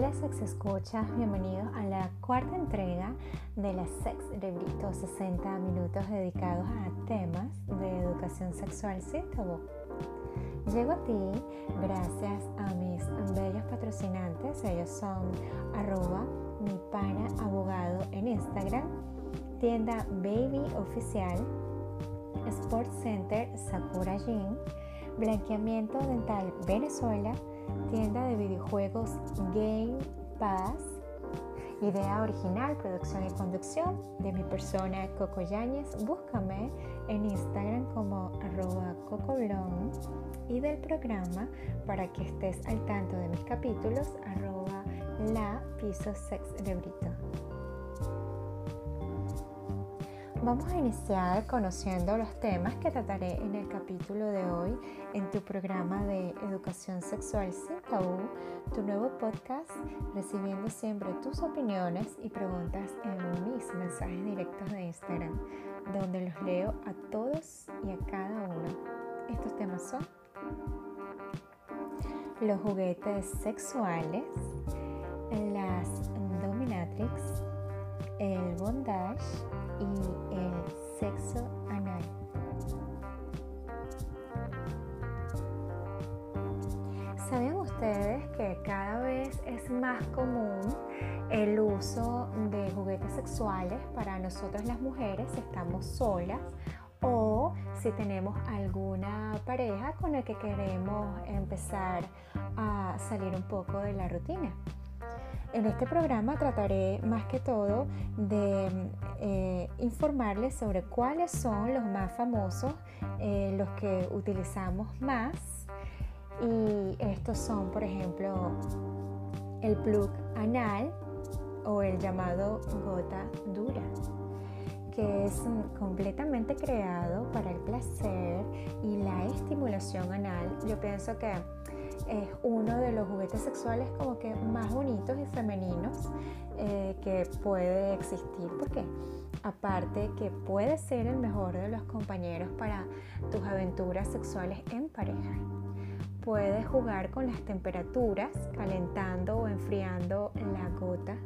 Hola sex escuchas, bienvenidos a la cuarta entrega de la Sex Librito, 60 minutos dedicados a temas de educación sexual sin tabú. Llego a ti gracias a mis bellos patrocinantes, ellos son arroba mi pana abogado en Instagram, tienda Baby Oficial, Sports Center Sakura Gym, Blanqueamiento Dental Venezuela, tienda de videojuegos Game Pass, idea original, producción y conducción de mi persona Coco Yáñez. Búscame en Instagram como arroba y del programa para que estés al tanto de mis capítulos arroba la piso sex Vamos a iniciar conociendo los temas que trataré en el capítulo de hoy en tu programa de Educación Sexual sin tabú, tu nuevo podcast, recibiendo siempre tus opiniones y preguntas en mis mensajes directos de Instagram, donde los leo a todos y a cada uno. Estos temas son los juguetes sexuales, las dominatrix, el bondage, y el sexo anal. ¿Saben ustedes que cada vez es más común el uso de juguetes sexuales para nosotras las mujeres si estamos solas o si tenemos alguna pareja con la que queremos empezar a salir un poco de la rutina? En este programa trataré más que todo de eh, informarles sobre cuáles son los más famosos, eh, los que utilizamos más. Y estos son, por ejemplo, el plug anal o el llamado gota dura, que es completamente creado para el placer y la estimulación anal. Yo pienso que es uno de los juguetes sexuales como que más bonitos y femeninos eh, que puede existir porque aparte que puede ser el mejor de los compañeros para tus aventuras sexuales en pareja. Puedes jugar con las temperaturas, calentando o enfriando la gota.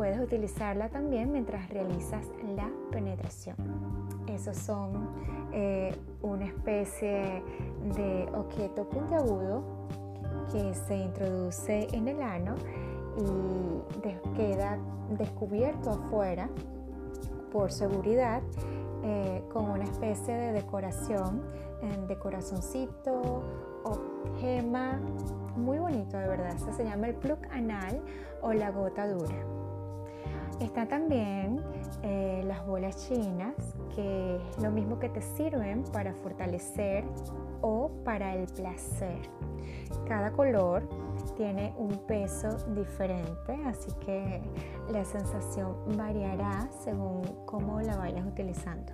Puedes utilizarla también mientras realizas la penetración. Esos son eh, una especie de objeto puntiagudo que se introduce en el ano y queda descubierto afuera por seguridad eh, con una especie de decoración de corazoncito o gema muy bonito de verdad. se llama el plug anal o la gota dura. Está también eh, las bolas chinas, que es lo mismo que te sirven para fortalecer o para el placer. Cada color tiene un peso diferente, así que la sensación variará según cómo la vayas utilizando.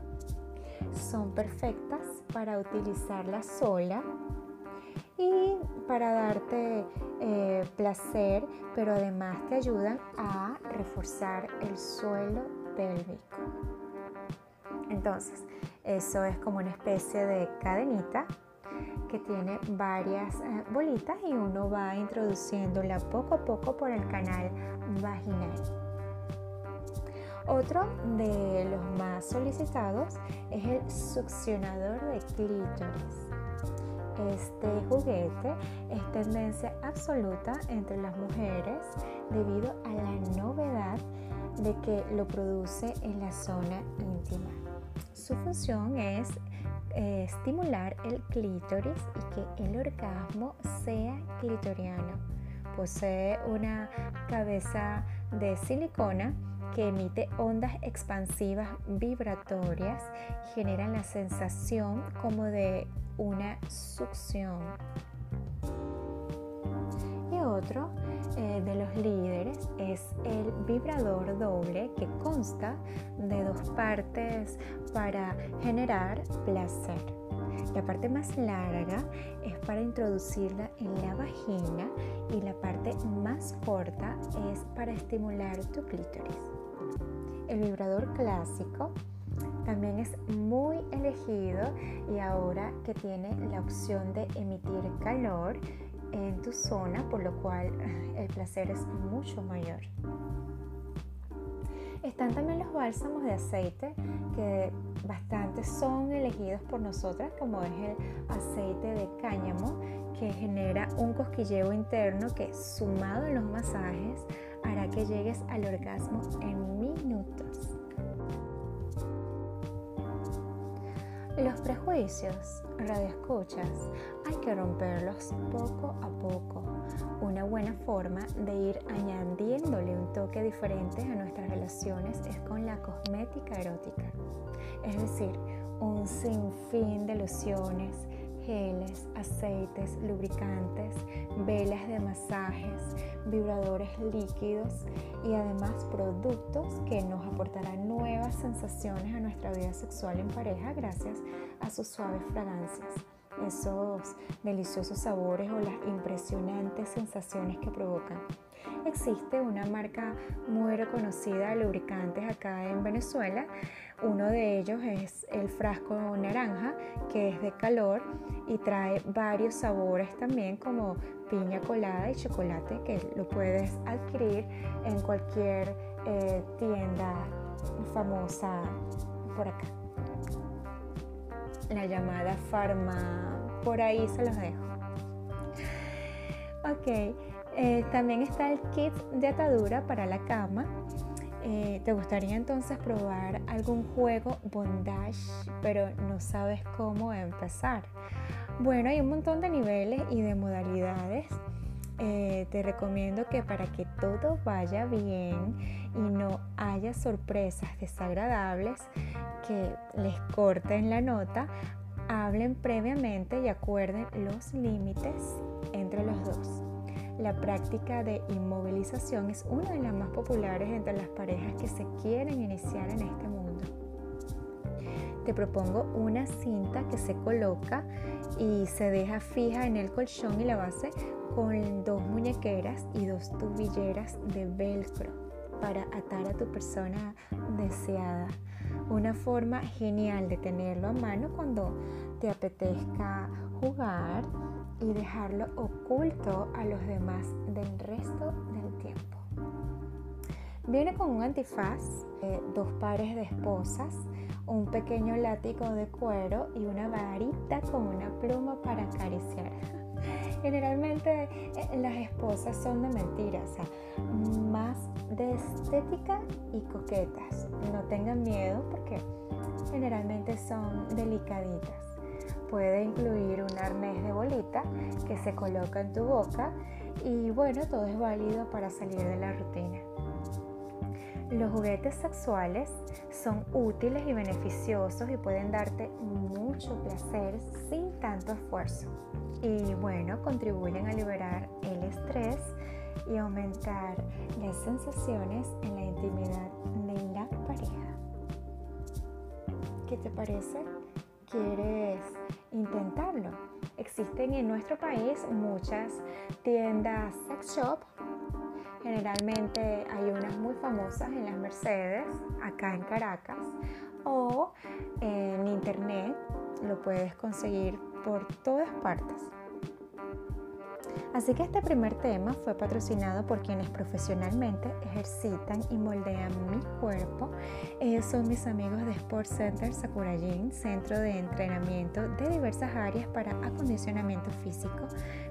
Son perfectas para utilizarla sola y para darte eh, placer, pero además te ayudan a reforzar el suelo pélvico. Entonces, eso es como una especie de cadenita que tiene varias eh, bolitas y uno va introduciéndola poco a poco por el canal vaginal. Otro de los más solicitados es el succionador de clítoris. Este juguete es tendencia absoluta entre las mujeres debido a la novedad de que lo produce en la zona íntima. Su función es eh, estimular el clítoris y que el orgasmo sea clitoriano. Posee una cabeza de silicona que emite ondas expansivas vibratorias generan la sensación como de una succión. Y otro eh, de los líderes es el vibrador doble que consta de dos partes para generar placer. La parte más larga es para introducirla en la vagina y la parte más corta es para estimular tu clítoris. El vibrador clásico también es muy elegido y ahora que tiene la opción de emitir calor en tu zona, por lo cual el placer es mucho mayor. Están también los bálsamos de aceite, que bastantes son elegidos por nosotras, como es el aceite de cáñamo, que genera un cosquilleo interno que sumado en los masajes hará que llegues al orgasmo en minutos. Los prejuicios, radioescuchas, hay que romperlos poco a poco. Una buena forma de ir añadiéndole un toque diferente a nuestras relaciones es con la cosmética erótica. Es decir, un sinfín de lociones, geles, aceites, lubricantes, velas de masajes, vibradores líquidos y además productos que nos aportarán nuevas sensaciones a nuestra vida sexual en pareja gracias a sus suaves fragancias, esos deliciosos sabores o las impresionantes sensaciones que provocan. Existe una marca muy reconocida de lubricantes acá en Venezuela uno de ellos es el frasco naranja, que es de calor y trae varios sabores también como piña colada y chocolate, que lo puedes adquirir en cualquier eh, tienda famosa por acá. La llamada Farma, por ahí se los dejo. Ok, eh, también está el kit de atadura para la cama eh, ¿Te gustaría entonces probar algún juego bondage, pero no sabes cómo empezar? Bueno, hay un montón de niveles y de modalidades. Eh, te recomiendo que para que todo vaya bien y no haya sorpresas desagradables que les corten la nota, hablen previamente y acuerden los límites entre los dos. La práctica de inmovilización es una de las más populares entre las parejas que se quieren iniciar en este mundo. Te propongo una cinta que se coloca y se deja fija en el colchón y la base con dos muñequeras y dos tubilleras de velcro para atar a tu persona deseada. Una forma genial de tenerlo a mano cuando te apetezca jugar y dejarlo oculto a los demás del resto del tiempo. Viene con un antifaz, eh, dos pares de esposas, un pequeño látigo de cuero y una varita con una pluma para acariciar. Generalmente eh, las esposas son de mentiras, más de estética y coquetas. No tengan miedo porque generalmente son delicaditas. Puede incluir un arnés de bolita que se coloca en tu boca y bueno, todo es válido para salir de la rutina. Los juguetes sexuales son útiles y beneficiosos y pueden darte mucho placer sin tanto esfuerzo. Y bueno, contribuyen a liberar el estrés y aumentar las sensaciones en la intimidad de la pareja. ¿Qué te parece? ¿Quieres intentarlo? Existen en nuestro país muchas tiendas sex shop. Generalmente hay unas muy famosas en las Mercedes, acá en Caracas, o en internet lo puedes conseguir por todas partes. Así que este primer tema fue patrocinado por quienes profesionalmente ejercitan y moldean mi cuerpo. Ellos son mis amigos de Sport Center Sakurajin, centro de entrenamiento de diversas áreas para acondicionamiento físico,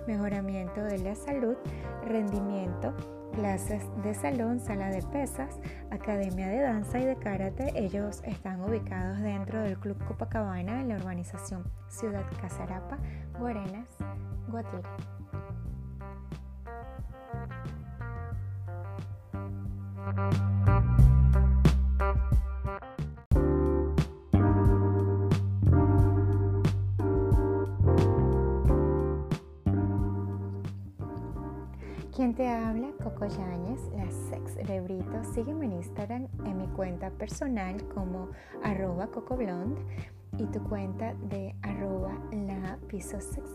mejoramiento de la salud, rendimiento, clases de salón, sala de pesas, academia de danza y de karate. Ellos están ubicados dentro del Club Copacabana en la urbanización Ciudad Casarapa, Guarenas, Guatire. Quien te habla, Coco Yáñez, la Sex. Sígueme en Instagram en mi cuenta personal como arroba cocoblond y tu cuenta de arroba la piso sex.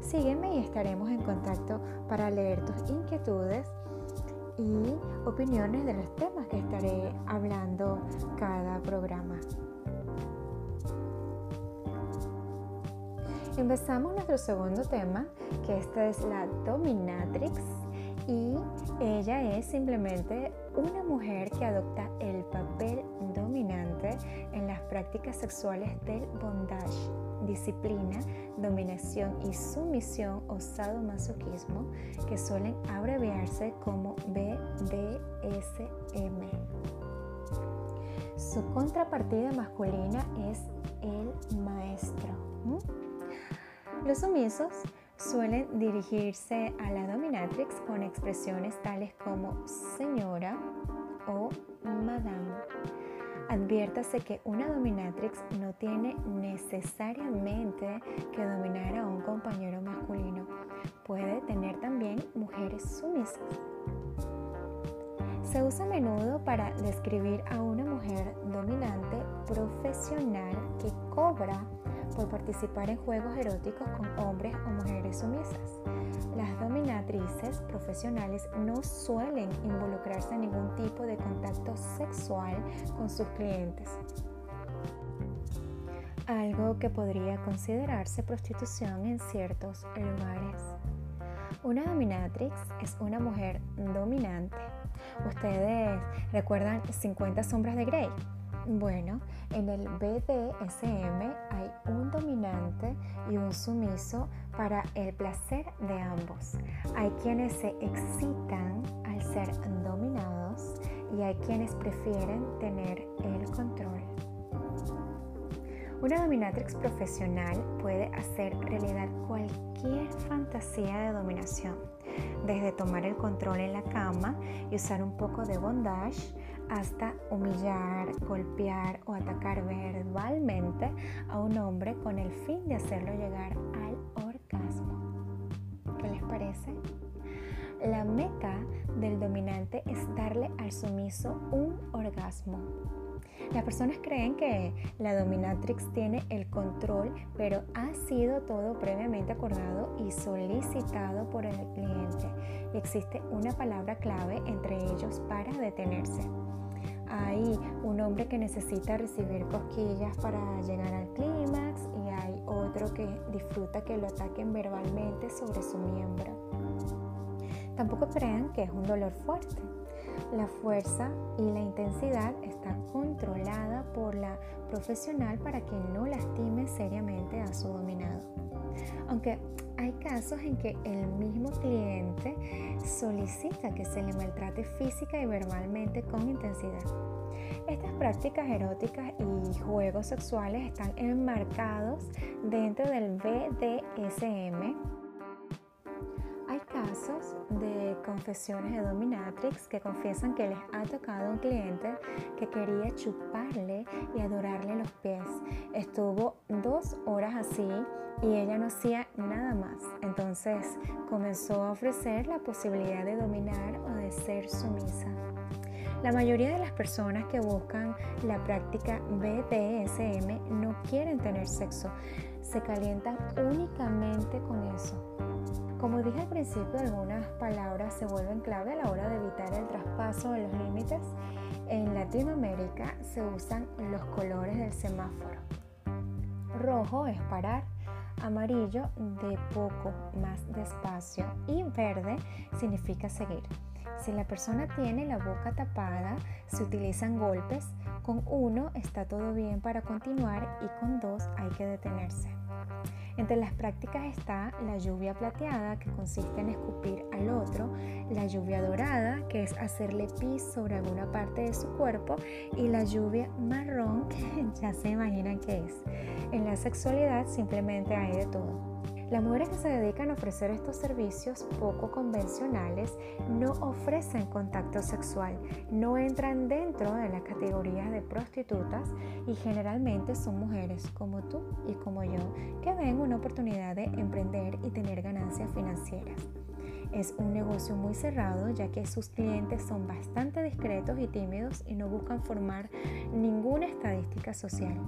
Sígueme y estaremos en contacto para leer tus inquietudes y opiniones de los temas que estaré hablando cada programa. Empezamos nuestro segundo tema, que esta es la dominatrix y ella es simplemente una mujer que adopta el papel dominante en las prácticas sexuales del bondage, disciplina, dominación y sumisión o sadomasoquismo que suelen abreviarse como BDSM. Su contrapartida masculina es el maestro. Los sumisos suelen dirigirse a la dominatrix con expresiones tales como señora o madame. Adviértase que una dominatrix no tiene necesariamente que dominar a un compañero masculino. Puede tener también mujeres sumisas. Se usa a menudo para describir a una mujer dominante profesional que cobra por participar en juegos eróticos con hombres o mujeres sumisas. Las dominatrices profesionales no suelen involucrarse en ningún tipo de contacto sexual con sus clientes, algo que podría considerarse prostitución en ciertos lugares. Una dominatrix es una mujer dominante. ¿Ustedes recuerdan 50 sombras de Grey? Bueno, en el BDSM un dominante y un sumiso para el placer de ambos. Hay quienes se excitan al ser dominados y hay quienes prefieren tener el control. Una dominatrix profesional puede hacer realidad cualquier fantasía de dominación, desde tomar el control en la cama y usar un poco de bondage hasta humillar, golpear o atacar verbalmente a un hombre con el fin de hacerlo llegar al orgasmo. ¿Qué les parece? La meta del dominante es darle al sumiso un orgasmo. Las personas creen que la dominatrix tiene el control, pero ha sido todo previamente acordado y solicitado por el cliente. existe una palabra clave entre ellos para detenerse. Hay un hombre que necesita recibir cosquillas para llegar al clímax y hay otro que disfruta que lo ataquen verbalmente sobre su miembro. Tampoco crean que es un dolor fuerte. La fuerza y la intensidad está controlada por la profesional para que no lastime seriamente a su dominado. Aunque hay casos en que el mismo cliente solicita que se le maltrate física y verbalmente con intensidad. Estas prácticas eróticas y juegos sexuales están enmarcados dentro del BDSM. Casos de confesiones de dominatrix que confiesan que les ha tocado un cliente que quería chuparle y adorarle los pies. Estuvo dos horas así y ella no hacía nada más. Entonces comenzó a ofrecer la posibilidad de dominar o de ser sumisa. La mayoría de las personas que buscan la práctica BDSM no quieren tener sexo, se calientan únicamente con eso. Como dije al principio, algunas palabras se vuelven clave a la hora de evitar el traspaso de los límites. En Latinoamérica se usan los colores del semáforo. Rojo es parar, amarillo de poco más despacio y verde significa seguir. Si la persona tiene la boca tapada, se utilizan golpes. Con uno está todo bien para continuar y con dos hay que detenerse. Entre las prácticas está la lluvia plateada, que consiste en escupir al otro, la lluvia dorada, que es hacerle pis sobre alguna parte de su cuerpo, y la lluvia marrón, que ya se imaginan qué es. En la sexualidad simplemente hay de todo. Las mujeres que se dedican a ofrecer estos servicios poco convencionales no ofrecen contacto sexual, no entran dentro de las categorías de prostitutas y generalmente son mujeres como tú y como yo que ven una oportunidad de emprender y tener ganancias financieras. Es un negocio muy cerrado ya que sus clientes son bastante discretos y tímidos y no buscan formar ninguna estadística social.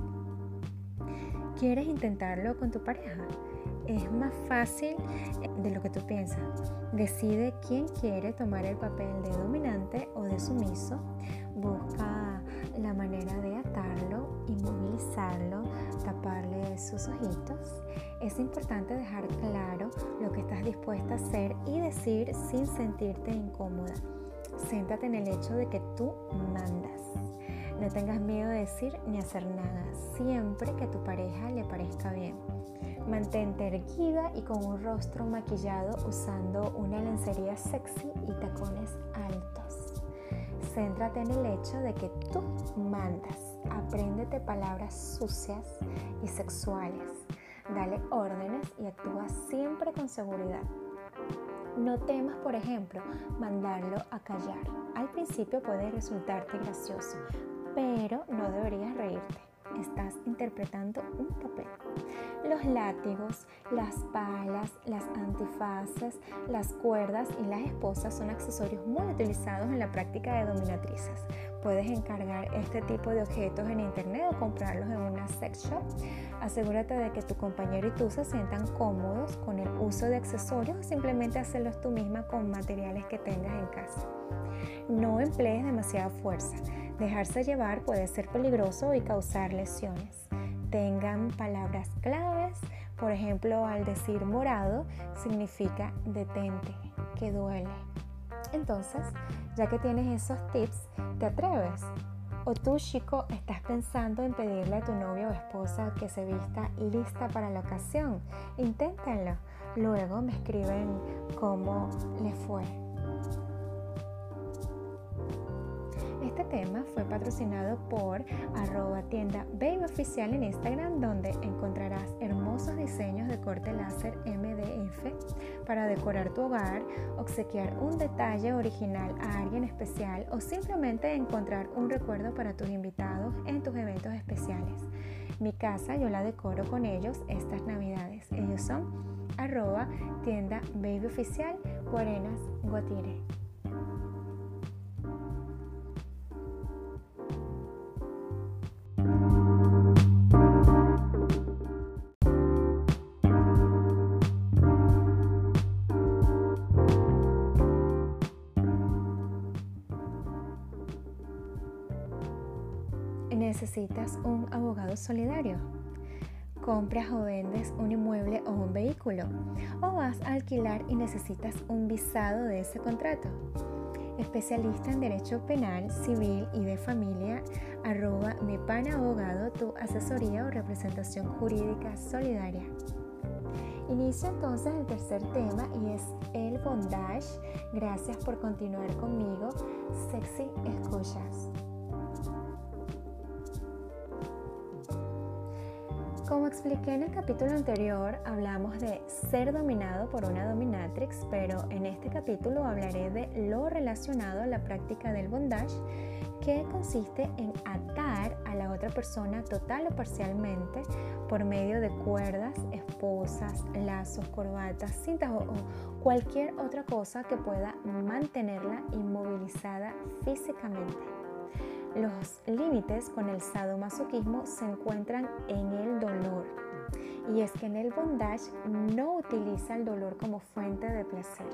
¿Quieres intentarlo con tu pareja? Es más fácil de lo que tú piensas. Decide quién quiere tomar el papel de dominante o de sumiso. Busca la manera de atarlo, inmovilizarlo taparle sus ojitos, es importante dejar claro lo que estás dispuesta a hacer y decir sin sentirte incómoda. Céntrate en el hecho de que tú mandas. No tengas miedo de decir ni hacer nada, siempre que tu pareja le parezca bien. Mantente erguida y con un rostro maquillado usando una lencería sexy y tacones altos. Céntrate en el hecho de que tú mandas. Apréndete palabras sucias y sexuales. Dale órdenes y actúa siempre con seguridad. No temas, por ejemplo, mandarlo a callar. Al principio puede resultarte gracioso, pero no deberías reírte. Estás interpretando un papel. Los látigos, las palas, las antifaces, las cuerdas y las esposas son accesorios muy utilizados en la práctica de dominatrices. Puedes encargar este tipo de objetos en internet o comprarlos en una sex shop. Asegúrate de que tu compañero y tú se sientan cómodos con el uso de accesorios o simplemente hacerlos tú misma con materiales que tengas en casa. No emplees demasiada fuerza. Dejarse llevar puede ser peligroso y causar lesiones. Tengan palabras claves, por ejemplo, al decir morado significa detente, que duele. Entonces, ya que tienes esos tips, ¿te atreves? O tú, chico, estás pensando en pedirle a tu novio o esposa que se vista lista para la ocasión. Inténtenlo. Luego me escriben cómo les fue. Este tema fue patrocinado por arroba tienda Baby Oficial en Instagram donde encontrarás hermosos diseños de corte láser MDF para decorar tu hogar, obsequiar un detalle original a alguien especial o simplemente encontrar un recuerdo para tus invitados en tus eventos especiales. Mi casa yo la decoro con ellos estas navidades. Ellos son arroba tienda Baby Oficial Guarenas Guatire. Necesitas un abogado solidario. Compras o vendes un inmueble o un vehículo. O vas a alquilar y necesitas un visado de ese contrato. Especialista en Derecho Penal, Civil y de Familia, arroba mi pana abogado, tu asesoría o representación jurídica solidaria. Inicio entonces el tercer tema y es el bondage. Gracias por continuar conmigo. Sexy escuchas. Como expliqué en el capítulo anterior, hablamos de ser dominado por una dominatrix, pero en este capítulo hablaré de lo relacionado a la práctica del bondage, que consiste en atar a la otra persona total o parcialmente por medio de cuerdas, esposas, lazos, corbatas, cintas o cualquier otra cosa que pueda mantenerla inmovilizada físicamente. Los límites con el sadomasoquismo se encuentran en el dolor. Y es que en el bondage no utiliza el dolor como fuente de placer.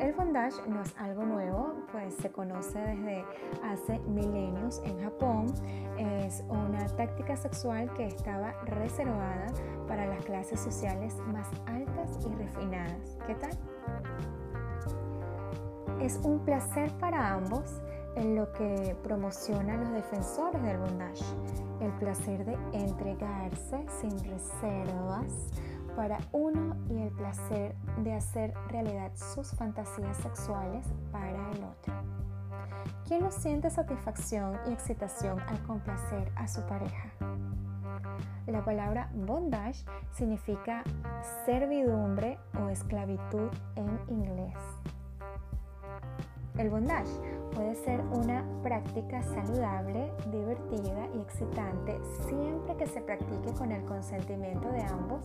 El bondage no es algo nuevo, pues se conoce desde hace milenios en Japón. Es una táctica sexual que estaba reservada para las clases sociales más altas y refinadas. ¿Qué tal? Es un placer para ambos en lo que promocionan los defensores del bondage, el placer de entregarse sin reservas para uno y el placer de hacer realidad sus fantasías sexuales para el otro. ¿Quién no siente satisfacción y excitación al complacer a su pareja? La palabra bondage significa servidumbre o esclavitud en inglés. El bondage puede ser una práctica saludable, divertida y excitante siempre que se practique con el consentimiento de ambos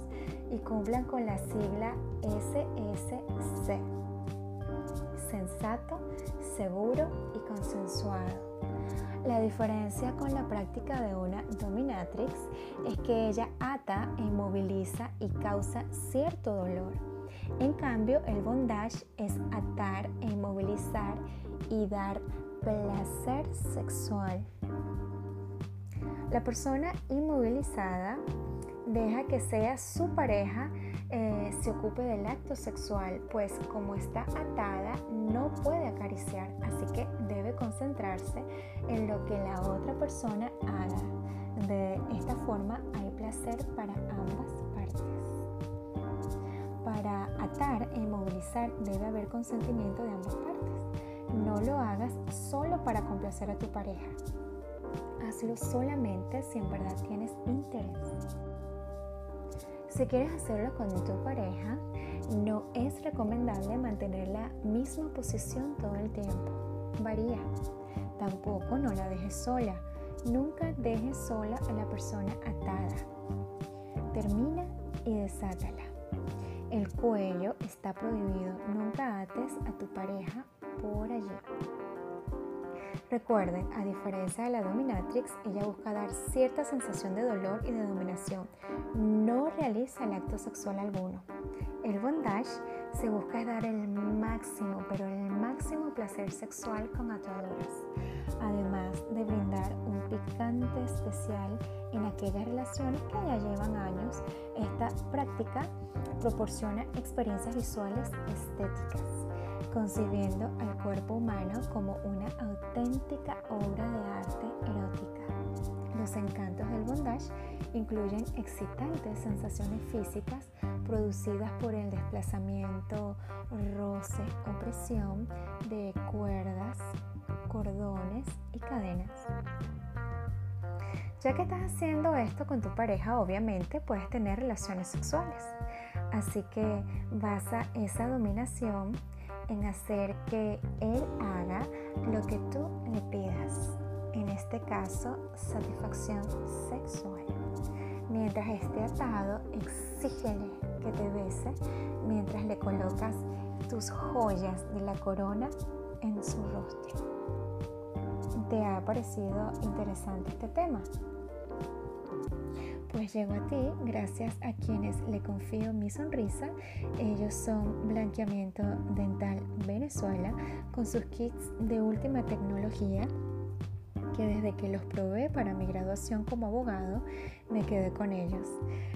y cumplan con la sigla SSC. Sensato, seguro y consensuado. La diferencia con la práctica de una dominatrix es que ella ata, inmoviliza y causa cierto dolor en cambio, el bondage es atar inmovilizar y dar placer sexual. La persona inmovilizada deja que sea su pareja eh, se ocupe del acto sexual, pues como está atada no puede acariciar, así que debe concentrarse en lo que la otra persona haga. De esta forma hay placer para ambas partes. Atar e inmovilizar debe haber consentimiento de ambas partes. No lo hagas solo para complacer a tu pareja. Hazlo solamente si en verdad tienes interés. Si quieres hacerlo con tu pareja, no es recomendable mantener la misma posición todo el tiempo. Varía. Tampoco no la dejes sola. Nunca dejes sola a la persona atada. Termina y desátala. El cuello está prohibido. Nunca ates a tu pareja por allí. Recuerden, a diferencia de la dominatrix, ella busca dar cierta sensación de dolor y de dominación. No realiza el acto sexual alguno. El bondage se busca dar el máximo, pero el máximo placer sexual con ataduras, además de brindar un picante especial en aquellas relaciones que ya llevan años. Esta práctica proporciona experiencias visuales estéticas concibiendo al cuerpo humano como una auténtica obra de arte erótica. Los encantos del bondage incluyen excitantes sensaciones físicas producidas por el desplazamiento, roce o presión de cuerdas, cordones y cadenas. Ya que estás haciendo esto con tu pareja, obviamente puedes tener relaciones sexuales. Así que basa esa dominación en hacer que Él haga lo que tú le pidas. En este caso, satisfacción sexual. Mientras esté atado, exígele que te bese mientras le colocas tus joyas de la corona en su rostro. ¿Te ha parecido interesante este tema? pues llego a ti gracias a quienes le confío mi sonrisa. Ellos son Blanqueamiento Dental Venezuela con sus kits de última tecnología que desde que los probé para mi graduación como abogado me quedé con ellos.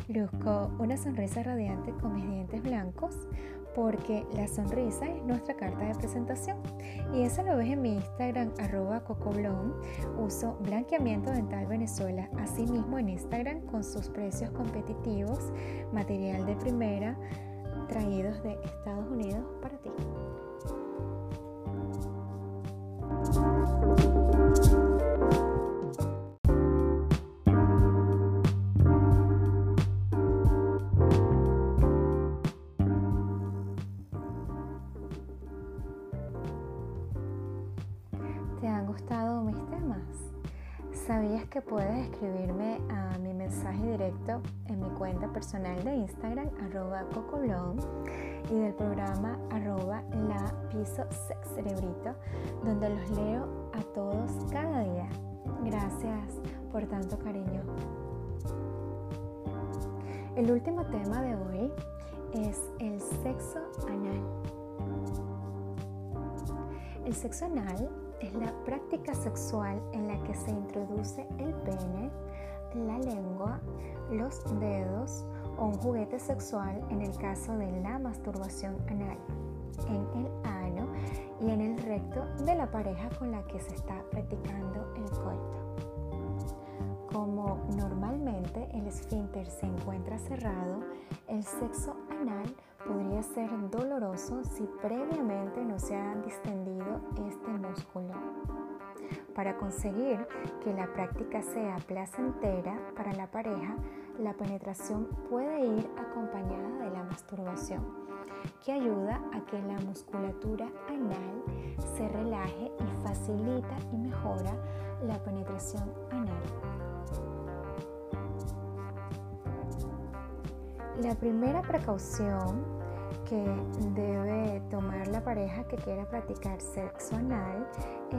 Luzco una sonrisa radiante con mis dientes blancos, porque la sonrisa es nuestra carta de presentación. Y eso lo ves en mi Instagram, arroba cocoblon. Uso blanqueamiento dental Venezuela, asimismo en Instagram con sus precios competitivos, material de primera, traídos de Estados Unidos para ti. ¿Sabías que puedes escribirme a mi mensaje directo en mi cuenta personal de Instagram, arroba cocolón, y del programa arroba la piso cerebrito, donde los leo a todos cada día? Gracias por tanto cariño. El último tema de hoy es el sexo anal. El sexo anal es la práctica sexual en la que se introduce el pene, la lengua, los dedos o un juguete sexual en el caso de la masturbación anal, en el ano y en el recto de la pareja con la que se está practicando el coito. Como normalmente el esfínter se encuentra cerrado, el sexo anal podría ser doloroso si previamente no se ha distendido este músculo. Para conseguir que la práctica sea placentera para la pareja, la penetración puede ir acompañada de la masturbación, que ayuda a que la musculatura anal se relaje y facilita y mejora la penetración anal. La primera precaución que debe tomar la pareja que quiera practicar sexo anal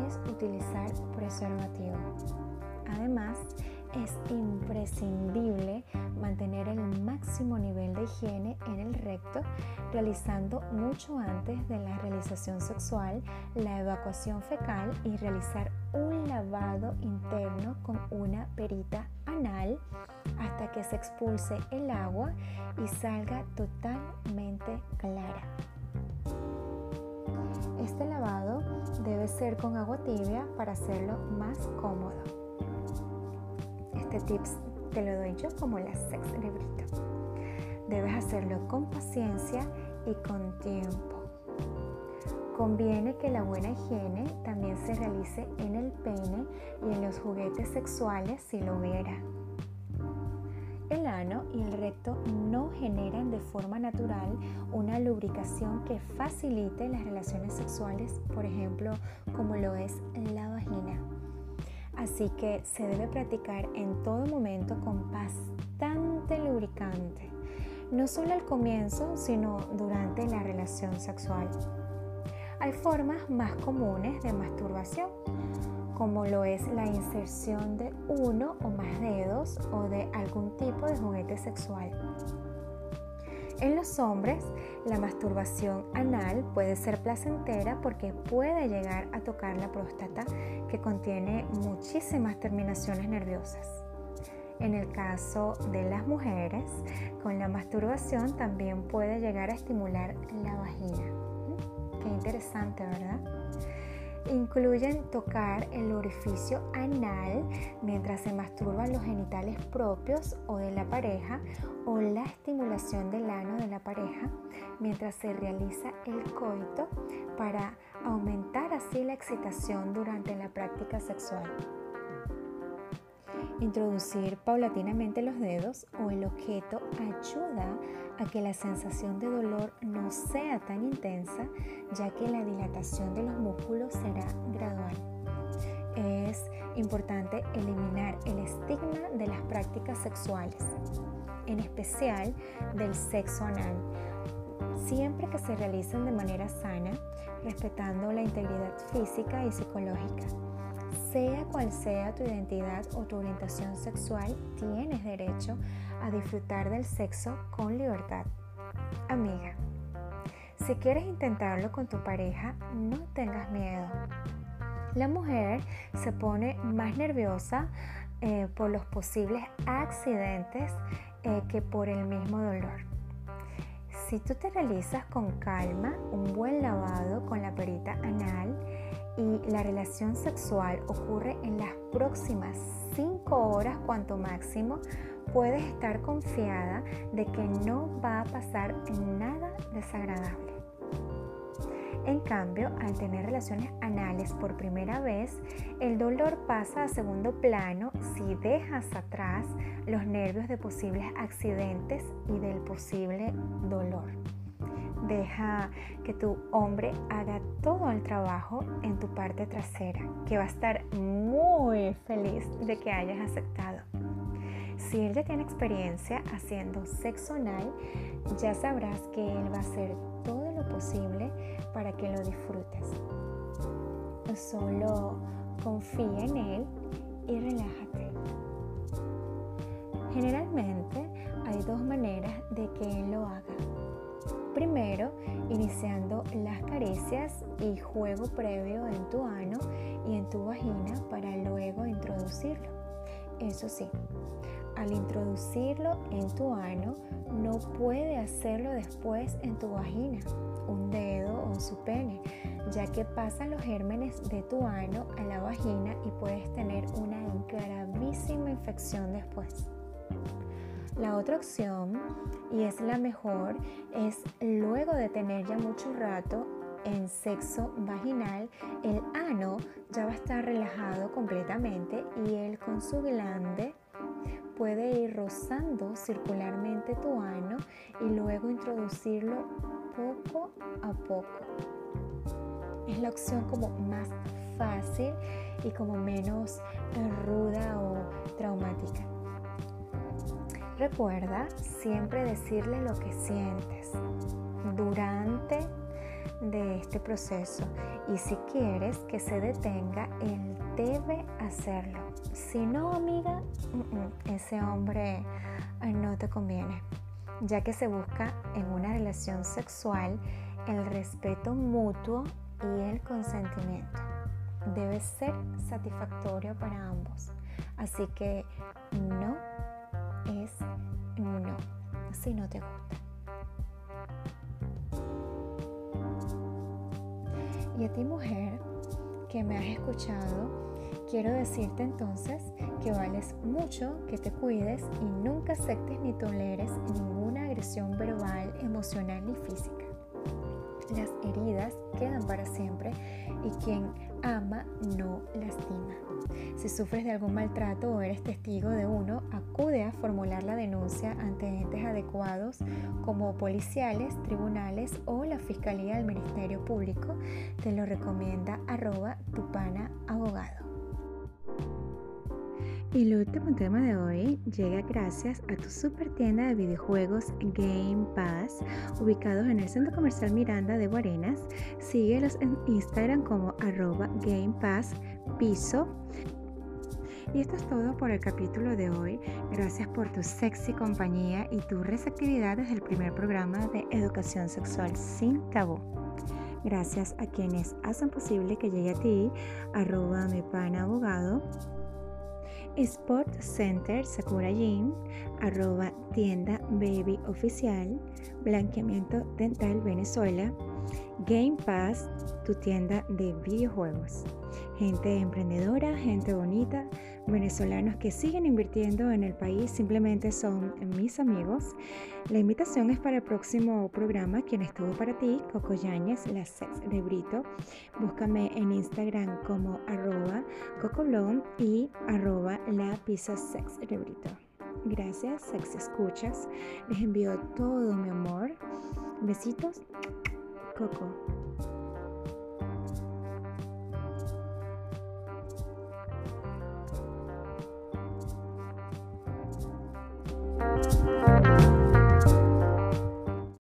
es utilizar preservativo. Además, es imprescindible mantener el máximo nivel de higiene en el recto, realizando mucho antes de la realización sexual la evacuación fecal y realizar un lavado interno con una perita que se expulse el agua y salga totalmente clara. Este lavado debe ser con agua tibia para hacerlo más cómodo. Este tips te lo doy yo como la sex librito. Debes hacerlo con paciencia y con tiempo. Conviene que la buena higiene también se realice en el pene y en los juguetes sexuales si lo hubiera. El ano y el recto no generan de forma natural una lubricación que facilite las relaciones sexuales, por ejemplo, como lo es la vagina. Así que se debe practicar en todo momento con bastante lubricante, no solo al comienzo, sino durante la relación sexual. Hay formas más comunes de masturbación, como lo es la inserción de uno o más dedos o de algún tipo de juguete sexual. En los hombres, la masturbación anal puede ser placentera porque puede llegar a tocar la próstata que contiene muchísimas terminaciones nerviosas. En el caso de las mujeres, con la masturbación también puede llegar a estimular la vagina. Qué interesante, ¿verdad? Incluyen tocar el orificio anal mientras se masturban los genitales propios o de la pareja o la estimulación del ano de la pareja mientras se realiza el coito para aumentar así la excitación durante la práctica sexual. Introducir paulatinamente los dedos o el objeto ayuda a que la sensación de dolor no sea tan intensa, ya que la dilatación de los músculos será gradual. Es importante eliminar el estigma de las prácticas sexuales, en especial del sexo anal, siempre que se realicen de manera sana, respetando la integridad física y psicológica. Sea cual sea tu identidad o tu orientación sexual, tienes derecho a disfrutar del sexo con libertad. Amiga, si quieres intentarlo con tu pareja, no tengas miedo. La mujer se pone más nerviosa eh, por los posibles accidentes eh, que por el mismo dolor. Si tú te realizas con calma un buen lavado con la perita anal, y la relación sexual ocurre en las próximas 5 horas cuanto máximo, puedes estar confiada de que no va a pasar nada desagradable. En cambio, al tener relaciones anales por primera vez, el dolor pasa a segundo plano si dejas atrás los nervios de posibles accidentes y del posible dolor. Deja que tu hombre haga todo el trabajo en tu parte trasera, que va a estar muy feliz de que hayas aceptado. Si él ya tiene experiencia haciendo sexo anal, ya sabrás que él va a hacer todo lo posible para que lo disfrutes. Solo confía en él y relájate. Generalmente hay dos maneras de que él lo haga Primero, iniciando las caricias y juego previo en tu ano y en tu vagina para luego introducirlo. Eso sí, al introducirlo en tu ano, no puede hacerlo después en tu vagina, un dedo o su pene, ya que pasan los gérmenes de tu ano a la vagina y puedes tener una gravísima infección después. La otra opción, y es la mejor, es luego de tener ya mucho rato en sexo vaginal, el ano ya va a estar relajado completamente y él con su glande puede ir rozando circularmente tu ano y luego introducirlo poco a poco. Es la opción como más fácil y como menos ruda o traumática. Recuerda siempre decirle lo que sientes durante de este proceso y si quieres que se detenga, él debe hacerlo. Si no, amiga, ese hombre no te conviene, ya que se busca en una relación sexual el respeto mutuo y el consentimiento. Debe ser satisfactorio para ambos. Así que no es si no te gusta. Y a ti mujer que me has escuchado, quiero decirte entonces que vales mucho, que te cuides y nunca aceptes ni toleres ninguna agresión verbal, emocional ni física. Las heridas quedan para siempre y quien ama no lastima. Si sufres de algún maltrato o eres testigo de uno, acude a formular la denuncia ante entes adecuados como policiales, tribunales o la Fiscalía del Ministerio Público. Te lo recomienda arroba tupana abogado. Y el último tema de hoy llega gracias a tu super tienda de videojuegos Game Pass, ubicados en el Centro Comercial Miranda de Guarenas. Síguelos en Instagram como arroba Game Pass Piso. Y esto es todo por el capítulo de hoy. Gracias por tu sexy compañía y tu receptividad desde el primer programa de educación sexual sin tabú. Gracias a quienes hacen posible que llegue a ti, arroba mi pana abogado Sport Center Sakura Gym, arroba tienda baby oficial, blanqueamiento dental Venezuela, Game Pass, tu tienda de videojuegos. Gente emprendedora, gente bonita, venezolanos que siguen invirtiendo en el país simplemente son mis amigos. La invitación es para el próximo programa, quien estuvo para ti, Coco Yáñez, la sex de Brito. Búscame en Instagram como arroba cocoblon y arroba la pizza sex de Brito. Gracias, sex escuchas. Les envío todo mi amor. Besitos. Coco.